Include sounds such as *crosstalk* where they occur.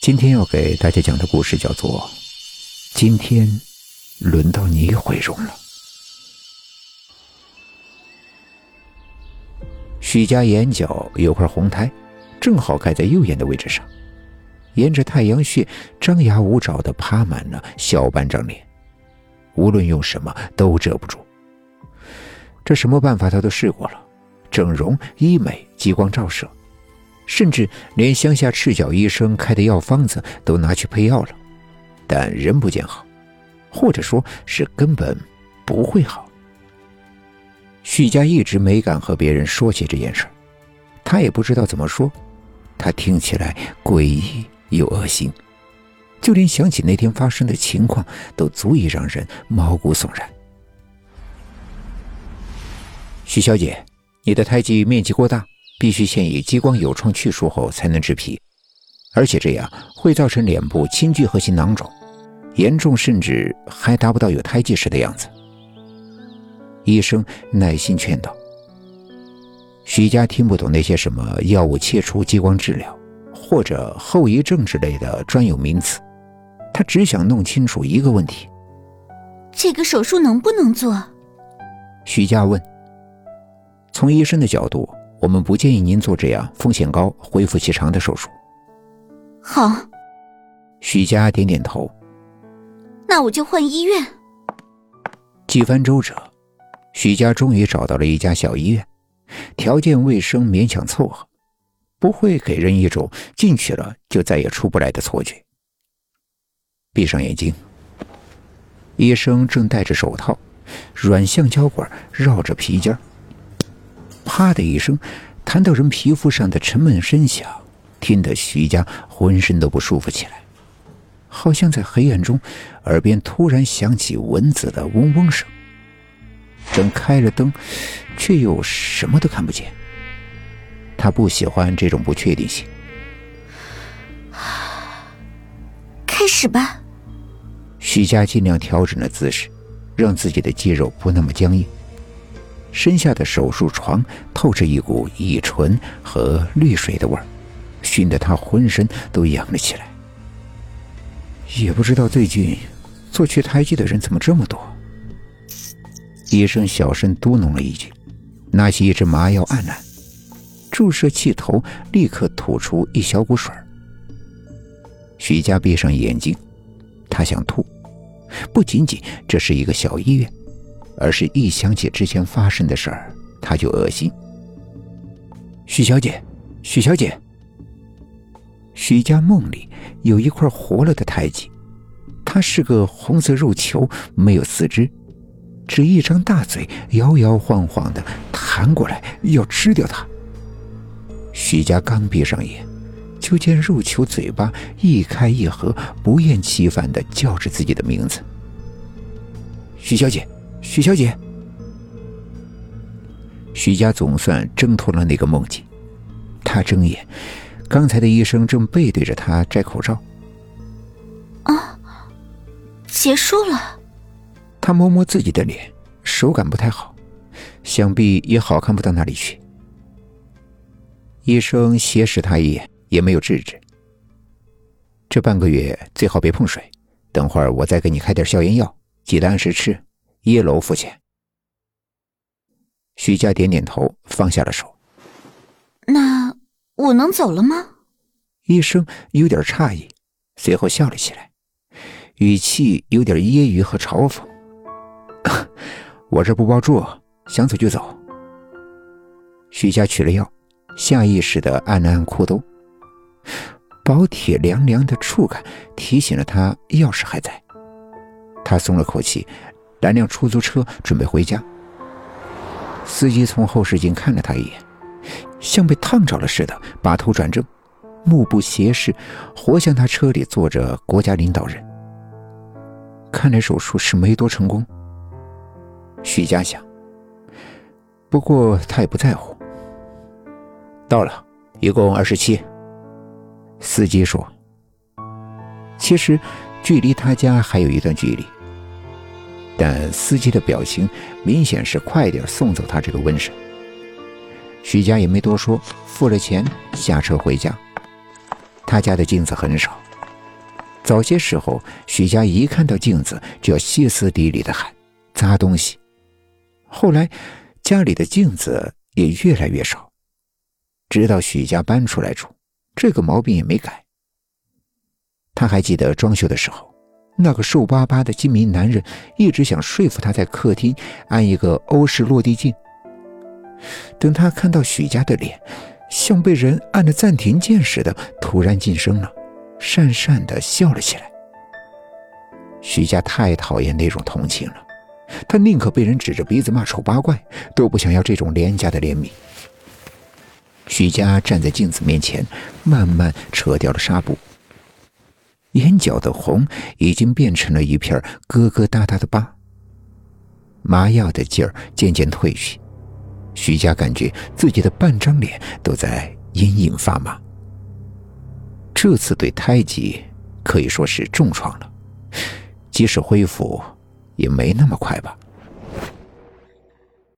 今天要给大家讲的故事叫做《今天轮到你毁容了》。许家眼角有块红苔，正好盖在右眼的位置上，沿着太阳穴张牙舞爪的趴满了小半张脸，无论用什么都遮不住。这什么办法他都试过了，整容、医美、激光照射。甚至连乡下赤脚医生开的药方子都拿去配药了，但人不见好，或者说是根本不会好。许家一直没敢和别人说起这件事他也不知道怎么说，他听起来诡异又恶心，就连想起那天发生的情况，都足以让人毛骨悚然。许小姐，你的胎记面积过大。必须先以激光有创去除后才能植皮，而且这样会造成脸部轻聚合型囊肿，严重甚至还达不到有胎记时的样子。医生耐心劝导。徐佳听不懂那些什么药物切除、激光治疗或者后遗症之类的专有名词，他只想弄清楚一个问题：这个手术能不能做？徐佳问。从医生的角度。我们不建议您做这样风险高、恢复期长的手术。好，许佳点点头。那我就换医院。几番周折，许佳终于找到了一家小医院，条件卫生勉强凑合，不会给人一种进去了就再也出不来的错觉。闭上眼睛，医生正戴着手套，软橡胶管绕着皮筋儿。啪的一声，弹到人皮肤上的沉闷声响，听得徐家浑身都不舒服起来，好像在黑暗中，耳边突然响起蚊子的嗡嗡声。正开着灯，却又什么都看不见。他不喜欢这种不确定性。开始吧。徐佳尽量调整了姿势，让自己的肌肉不那么僵硬。身下的手术床透着一股乙醇和氯水的味儿，熏得他浑身都痒了起来。也不知道最近做去胎记的人怎么这么多。医生小声嘟哝了一句，拿起一支麻药按按，注射器头立刻吐出一小股水徐佳闭上眼睛，他想吐，不仅仅这是一个小医院。而是一想起之前发生的事儿，他就恶心。许小姐，许小姐，许家梦里有一块活了的胎记，它是个红色肉球，没有四肢，只一张大嘴，摇摇晃晃的弹过来要吃掉它。许家刚闭上眼，就见肉球嘴巴一开一合，不厌其烦的叫着自己的名字：“许小姐。”许小姐，许家总算挣脱了那个梦境。他睁眼，刚才的医生正背对着他摘口罩。啊，结束了。他摸摸自己的脸，手感不太好，想必也好看不到哪里去。医生斜视他一眼，也没有制止。这半个月最好别碰水，等会儿我再给你开点消炎药，记得按时吃。一楼付钱。徐佳点点头，放下了手。那我能走了吗？医生有点诧异，随后笑了起来，语气有点揶揄和嘲讽：“ *laughs* 我这不包住，想走就走。”徐佳取了药，下意识的按了按裤兜，薄铁凉凉的触感提醒了他钥匙还在。他松了口气。拦辆出租车，准备回家。司机从后视镜看了他一眼，像被烫着了似的，把头转正，目不斜视，活像他车里坐着国家领导人。看来手术是没多成功。许家想，不过他也不在乎。到了，一共二十七。司机说：“其实，距离他家还有一段距离。”但司机的表情明显是快点送走他这个瘟神。徐家也没多说，付了钱下车回家。他家的镜子很少，早些时候，许家一看到镜子就要歇斯底里的喊砸东西。后来，家里的镜子也越来越少，直到许家搬出来住，这个毛病也没改。他还记得装修的时候，那个瘦巴巴的精明男人一直想说服他在客厅安一个欧式落地镜。等他看到许家的脸，像被人按了暂停键似的，突然噤声了。讪讪的笑了起来。许家太讨厌那种同情了，他宁可被人指着鼻子骂丑八怪，都不想要这种廉价的怜悯。许家站在镜子面前，慢慢扯掉了纱布，眼角的红已经变成了一片疙疙瘩瘩的疤。麻药的劲儿渐渐褪去，徐佳感觉自己的半张脸都在隐隐发麻。这次对胎记可以说是重创了，即使恢复，也没那么快吧。